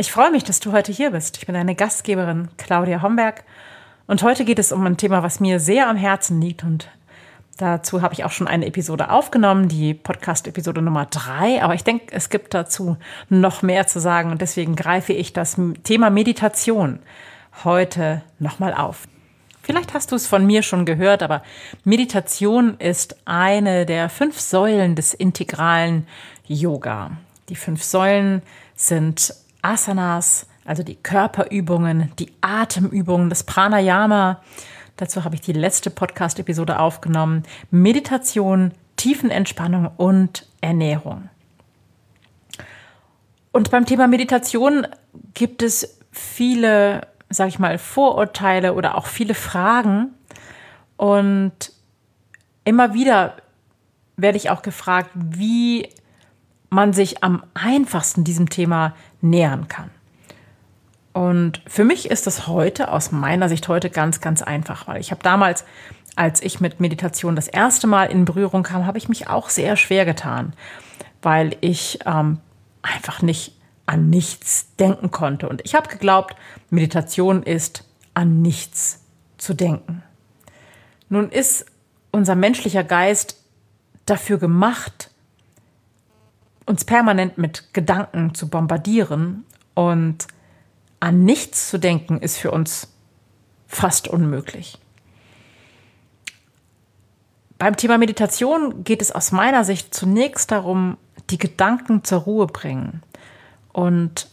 Ich freue mich, dass du heute hier bist. Ich bin deine Gastgeberin Claudia Homberg und heute geht es um ein Thema, was mir sehr am Herzen liegt und dazu habe ich auch schon eine Episode aufgenommen, die Podcast-Episode Nummer drei. Aber ich denke, es gibt dazu noch mehr zu sagen und deswegen greife ich das Thema Meditation heute nochmal auf. Vielleicht hast du es von mir schon gehört, aber Meditation ist eine der fünf Säulen des integralen Yoga. Die fünf Säulen sind Asanas, also die Körperübungen, die Atemübungen, das Pranayama. Dazu habe ich die letzte Podcast-Episode aufgenommen. Meditation, Tiefenentspannung und Ernährung. Und beim Thema Meditation gibt es viele, sag ich mal, Vorurteile oder auch viele Fragen. Und immer wieder werde ich auch gefragt, wie man sich am einfachsten diesem Thema nähern kann. Und für mich ist das heute, aus meiner Sicht heute, ganz, ganz einfach, weil ich habe damals, als ich mit Meditation das erste Mal in Berührung kam, habe ich mich auch sehr schwer getan, weil ich ähm, einfach nicht an nichts denken konnte. Und ich habe geglaubt, Meditation ist an nichts zu denken. Nun ist unser menschlicher Geist dafür gemacht, uns permanent mit Gedanken zu bombardieren und an nichts zu denken, ist für uns fast unmöglich. Beim Thema Meditation geht es aus meiner Sicht zunächst darum, die Gedanken zur Ruhe bringen. Und,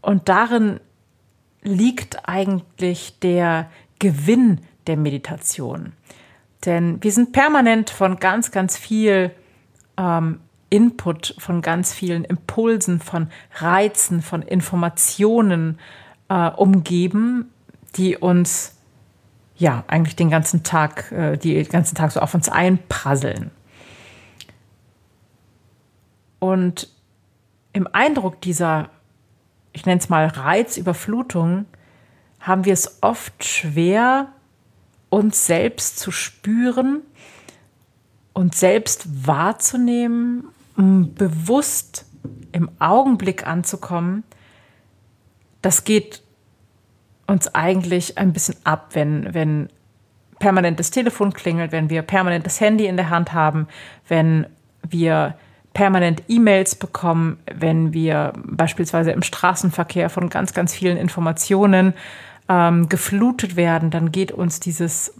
und darin liegt eigentlich der Gewinn der Meditation. Denn wir sind permanent von ganz, ganz viel ähm, Input, von ganz vielen Impulsen, von Reizen, von Informationen äh, umgeben, die uns ja eigentlich den ganzen Tag, äh, die den ganzen Tag so auf uns einprasseln. Und im Eindruck dieser, ich nenne es mal Reizüberflutung, haben wir es oft schwer, uns selbst zu spüren, uns selbst wahrzunehmen um bewusst im Augenblick anzukommen, das geht uns eigentlich ein bisschen ab, wenn, wenn permanent das Telefon klingelt, wenn wir permanent das Handy in der Hand haben, wenn wir permanent E-Mails bekommen, wenn wir beispielsweise im Straßenverkehr von ganz, ganz vielen Informationen ähm, geflutet werden, dann geht uns dieses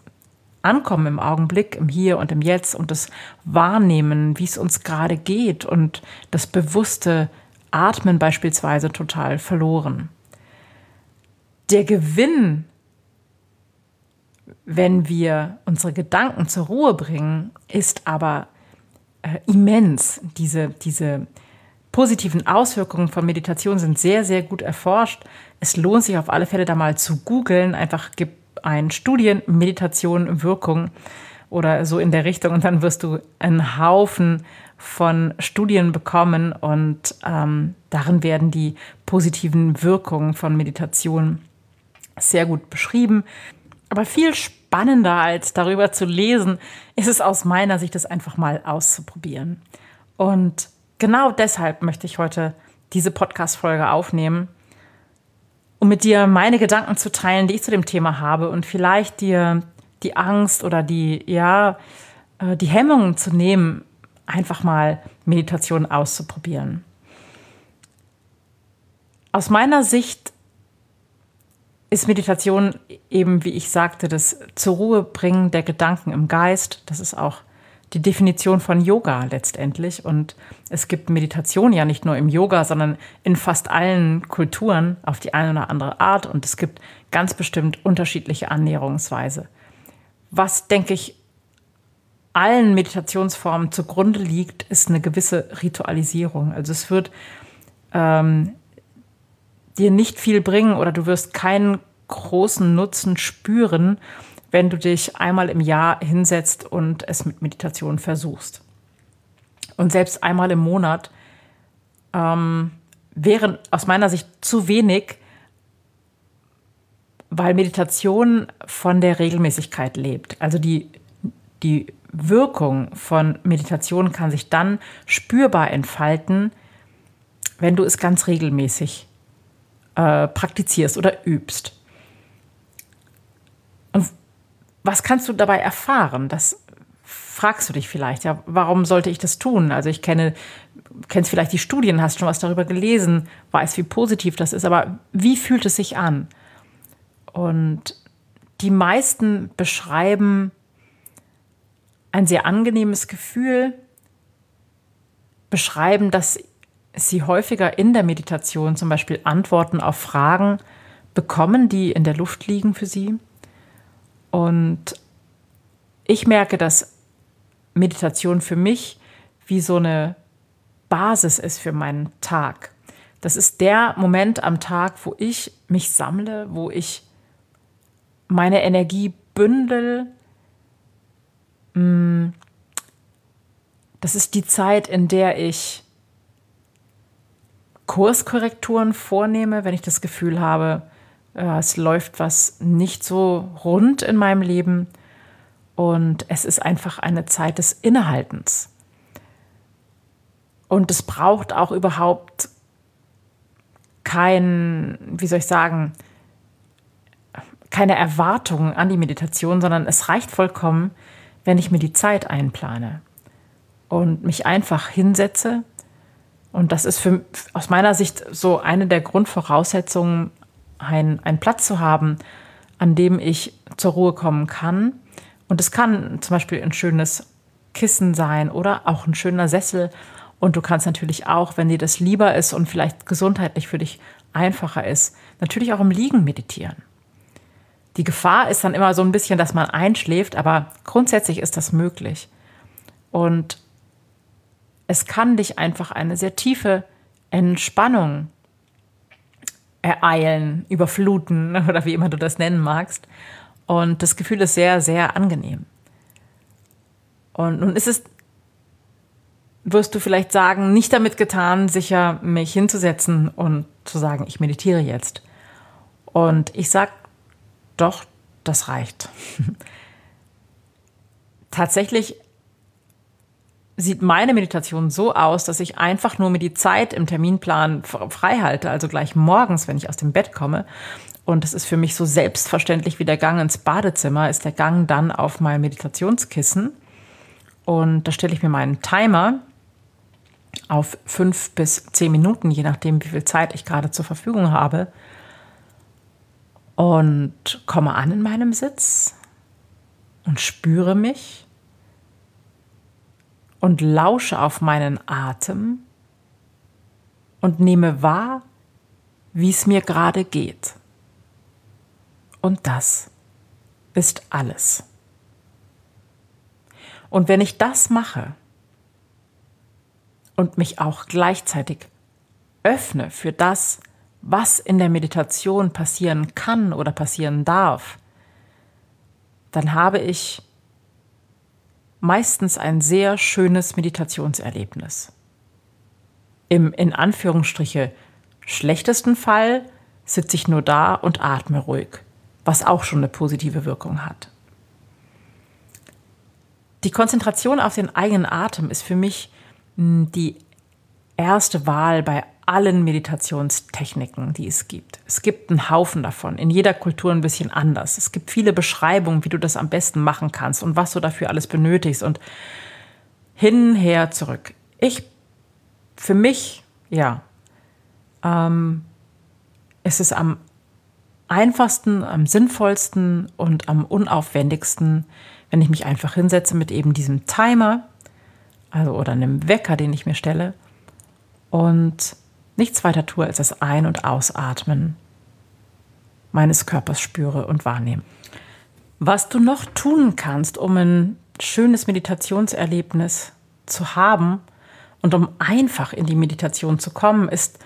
Ankommen im Augenblick, im Hier und im Jetzt und das Wahrnehmen, wie es uns gerade geht und das bewusste Atmen beispielsweise total verloren. Der Gewinn, wenn wir unsere Gedanken zur Ruhe bringen, ist aber äh, immens. Diese, diese positiven Auswirkungen von Meditation sind sehr, sehr gut erforscht. Es lohnt sich auf alle Fälle da mal zu googeln. Einfach gibt ein Studien, Meditation, Wirkung oder so in der Richtung und dann wirst du einen Haufen von Studien bekommen und ähm, darin werden die positiven Wirkungen von Meditation sehr gut beschrieben. Aber viel spannender als darüber zu lesen, ist es aus meiner Sicht, das einfach mal auszuprobieren. Und genau deshalb möchte ich heute diese Podcast-Folge aufnehmen, um mit dir meine Gedanken zu teilen, die ich zu dem Thema habe und vielleicht dir die Angst oder die, ja, äh, die Hemmungen zu nehmen, einfach mal Meditation auszuprobieren. Aus meiner Sicht ist Meditation eben, wie ich sagte, das zur Ruhe bringen der Gedanken im Geist. Das ist auch die Definition von Yoga letztendlich. Und es gibt Meditation ja nicht nur im Yoga, sondern in fast allen Kulturen auf die eine oder andere Art. Und es gibt ganz bestimmt unterschiedliche Annäherungsweise. Was, denke ich, allen Meditationsformen zugrunde liegt, ist eine gewisse Ritualisierung. Also es wird ähm, dir nicht viel bringen oder du wirst keinen großen Nutzen spüren, wenn du dich einmal im Jahr hinsetzt und es mit Meditation versuchst. Und selbst einmal im Monat ähm, wären aus meiner Sicht zu wenig, weil Meditation von der Regelmäßigkeit lebt. Also die, die Wirkung von Meditation kann sich dann spürbar entfalten, wenn du es ganz regelmäßig äh, praktizierst oder übst. Und was kannst du dabei erfahren? Das fragst du dich vielleicht. Ja, warum sollte ich das tun? Also ich kenne, kennst vielleicht die Studien, hast schon was darüber gelesen, weiß, wie positiv das ist, aber wie fühlt es sich an? Und die meisten beschreiben ein sehr angenehmes Gefühl, beschreiben, dass sie häufiger in der Meditation zum Beispiel Antworten auf Fragen bekommen, die in der Luft liegen für sie. Und ich merke, dass Meditation für mich wie so eine Basis ist für meinen Tag. Das ist der Moment am Tag, wo ich mich sammle, wo ich meine Energie bündel. Mm. Das ist die Zeit, in der ich Kurskorrekturen vornehme, wenn ich das Gefühl habe, es läuft was nicht so rund in meinem Leben. Und es ist einfach eine Zeit des Innehaltens. Und es braucht auch überhaupt kein, wie soll ich sagen, keine Erwartungen an die Meditation, sondern es reicht vollkommen, wenn ich mir die Zeit einplane und mich einfach hinsetze. Und das ist für, aus meiner Sicht so eine der Grundvoraussetzungen, einen Platz zu haben, an dem ich zur Ruhe kommen kann. Und es kann zum Beispiel ein schönes Kissen sein oder auch ein schöner Sessel. Und du kannst natürlich auch, wenn dir das lieber ist und vielleicht gesundheitlich für dich einfacher ist, natürlich auch im Liegen meditieren. Die Gefahr ist dann immer so ein bisschen, dass man einschläft, aber grundsätzlich ist das möglich. Und es kann dich einfach eine sehr tiefe Entspannung ereilen, überfluten oder wie immer du das nennen magst. Und das Gefühl ist sehr, sehr angenehm. Und nun ist es, wirst du vielleicht sagen, nicht damit getan, sicher mich hinzusetzen und zu sagen, ich meditiere jetzt. Und ich sage doch, das reicht. Tatsächlich sieht meine Meditation so aus, dass ich einfach nur mir die Zeit im Terminplan frei halte, also gleich morgens, wenn ich aus dem Bett komme. Und es ist für mich so selbstverständlich wie der Gang ins Badezimmer, ist der Gang dann auf mein Meditationskissen. Und da stelle ich mir meinen Timer auf fünf bis zehn Minuten, je nachdem, wie viel Zeit ich gerade zur Verfügung habe und komme an in meinem Sitz und spüre mich und lausche auf meinen Atem und nehme wahr, wie es mir gerade geht. Und das ist alles. Und wenn ich das mache und mich auch gleichzeitig öffne für das, was in der Meditation passieren kann oder passieren darf, dann habe ich meistens ein sehr schönes Meditationserlebnis. Im in Anführungsstriche schlechtesten Fall sitze ich nur da und atme ruhig, was auch schon eine positive Wirkung hat. Die Konzentration auf den eigenen Atem ist für mich hm, die erste Wahl bei allen Meditationstechniken, die es gibt. Es gibt einen Haufen davon, in jeder Kultur ein bisschen anders. Es gibt viele Beschreibungen, wie du das am besten machen kannst und was du dafür alles benötigst und hin, her, zurück. Ich, für mich, ja, ähm, es ist am einfachsten, am sinnvollsten und am unaufwendigsten, wenn ich mich einfach hinsetze mit eben diesem Timer, also oder einem Wecker, den ich mir stelle und nichts weiter tue, als das Ein- und Ausatmen meines Körpers spüre und wahrnehme. Was du noch tun kannst, um ein schönes Meditationserlebnis zu haben und um einfach in die Meditation zu kommen, ist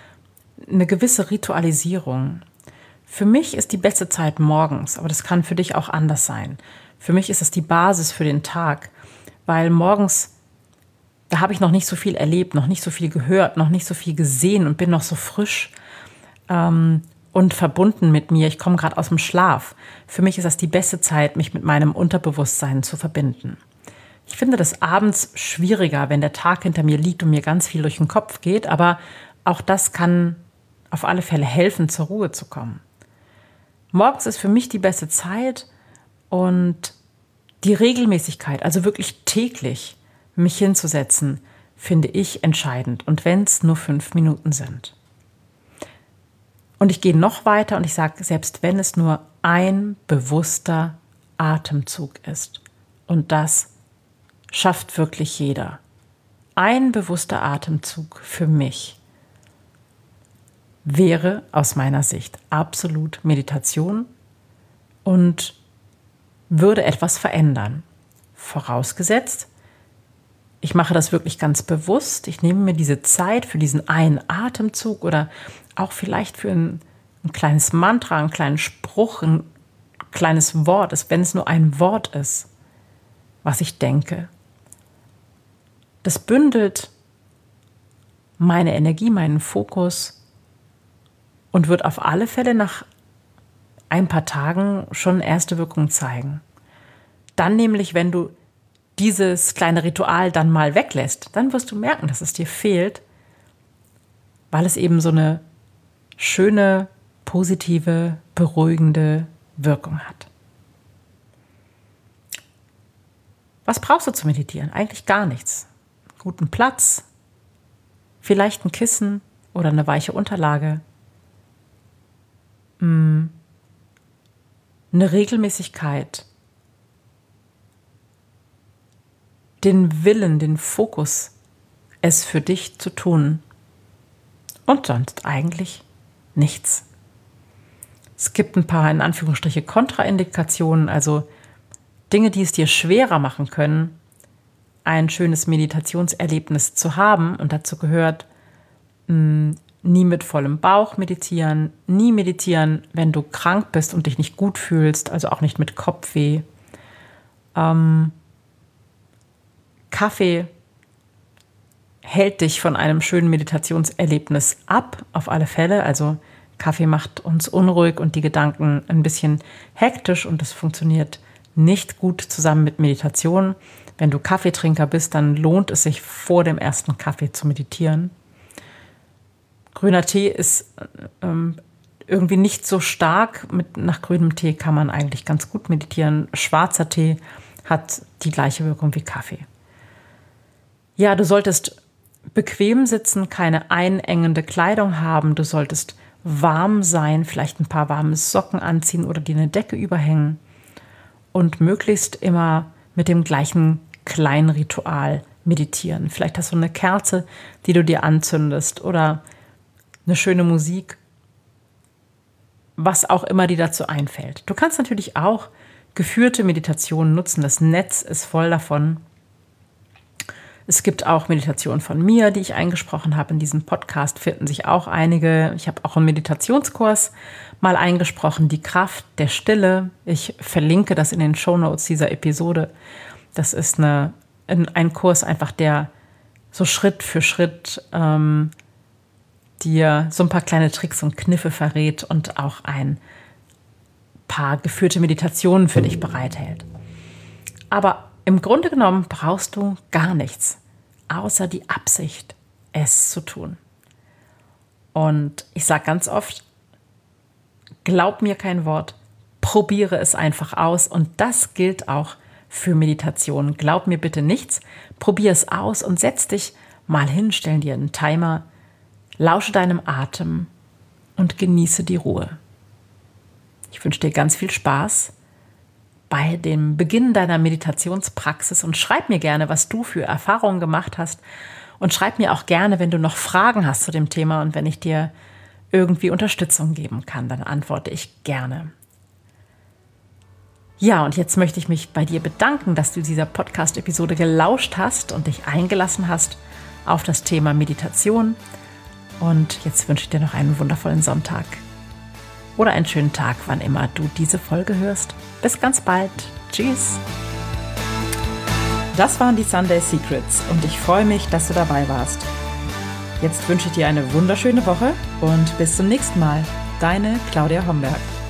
eine gewisse Ritualisierung. Für mich ist die beste Zeit morgens, aber das kann für dich auch anders sein. Für mich ist es die Basis für den Tag, weil morgens, da habe ich noch nicht so viel erlebt, noch nicht so viel gehört, noch nicht so viel gesehen und bin noch so frisch ähm, und verbunden mit mir. Ich komme gerade aus dem Schlaf. Für mich ist das die beste Zeit, mich mit meinem Unterbewusstsein zu verbinden. Ich finde das abends schwieriger, wenn der Tag hinter mir liegt und mir ganz viel durch den Kopf geht, aber auch das kann auf alle Fälle helfen, zur Ruhe zu kommen. Morgens ist für mich die beste Zeit und die Regelmäßigkeit, also wirklich täglich mich hinzusetzen, finde ich entscheidend. Und wenn es nur fünf Minuten sind. Und ich gehe noch weiter und ich sage, selbst wenn es nur ein bewusster Atemzug ist. Und das schafft wirklich jeder. Ein bewusster Atemzug für mich wäre aus meiner Sicht absolut Meditation und würde etwas verändern. Vorausgesetzt, ich mache das wirklich ganz bewusst. Ich nehme mir diese Zeit für diesen einen Atemzug oder auch vielleicht für ein, ein kleines Mantra, einen kleinen Spruch, ein kleines Wort, wenn es nur ein Wort ist, was ich denke. Das bündelt meine Energie, meinen Fokus und wird auf alle Fälle nach ein paar Tagen schon erste Wirkung zeigen. Dann nämlich, wenn du dieses kleine Ritual dann mal weglässt, dann wirst du merken, dass es dir fehlt, weil es eben so eine schöne, positive, beruhigende Wirkung hat. Was brauchst du zu meditieren? Eigentlich gar nichts. Guten Platz, vielleicht ein Kissen oder eine weiche Unterlage, Mm. eine Regelmäßigkeit, den Willen, den Fokus, es für dich zu tun. Und sonst eigentlich nichts. Es gibt ein paar in Anführungsstriche Kontraindikationen, also Dinge, die es dir schwerer machen können, ein schönes Meditationserlebnis zu haben. Und dazu gehört mm, nie mit vollem Bauch meditieren, nie meditieren, wenn du krank bist und dich nicht gut fühlst, also auch nicht mit Kopfweh. Ähm, Kaffee hält dich von einem schönen Meditationserlebnis ab, auf alle Fälle. Also Kaffee macht uns unruhig und die Gedanken ein bisschen hektisch und das funktioniert nicht gut zusammen mit Meditation. Wenn du Kaffeetrinker bist, dann lohnt es sich vor dem ersten Kaffee zu meditieren. Grüner Tee ist ähm, irgendwie nicht so stark. Mit, nach grünem Tee kann man eigentlich ganz gut meditieren. Schwarzer Tee hat die gleiche Wirkung wie Kaffee. Ja, du solltest bequem sitzen, keine einengende Kleidung haben. Du solltest warm sein, vielleicht ein paar warme Socken anziehen oder dir eine Decke überhängen. Und möglichst immer mit dem gleichen kleinen Ritual meditieren. Vielleicht hast du eine Kerze, die du dir anzündest oder eine schöne Musik, was auch immer dir dazu einfällt. Du kannst natürlich auch geführte Meditationen nutzen. Das Netz ist voll davon. Es gibt auch Meditationen von mir, die ich eingesprochen habe. In diesem Podcast finden sich auch einige. Ich habe auch einen Meditationskurs mal eingesprochen, die Kraft der Stille. Ich verlinke das in den Show Notes dieser Episode. Das ist eine, ein Kurs einfach, der so Schritt für Schritt ähm, dir so ein paar kleine Tricks und Kniffe verrät und auch ein paar geführte Meditationen für dich bereithält. Aber im Grunde genommen brauchst du gar nichts, außer die Absicht, es zu tun. Und ich sage ganz oft, glaub mir kein Wort, probiere es einfach aus. Und das gilt auch für Meditation. Glaub mir bitte nichts, probiere es aus und setz dich mal hin, stell dir einen Timer, Lausche deinem Atem und genieße die Ruhe. Ich wünsche dir ganz viel Spaß bei dem Beginn deiner Meditationspraxis und schreib mir gerne, was du für Erfahrungen gemacht hast. Und schreib mir auch gerne, wenn du noch Fragen hast zu dem Thema und wenn ich dir irgendwie Unterstützung geben kann, dann antworte ich gerne. Ja, und jetzt möchte ich mich bei dir bedanken, dass du dieser Podcast-Episode gelauscht hast und dich eingelassen hast auf das Thema Meditation. Und jetzt wünsche ich dir noch einen wundervollen Sonntag. Oder einen schönen Tag, wann immer du diese Folge hörst. Bis ganz bald. Tschüss. Das waren die Sunday Secrets und ich freue mich, dass du dabei warst. Jetzt wünsche ich dir eine wunderschöne Woche und bis zum nächsten Mal. Deine Claudia Homberg.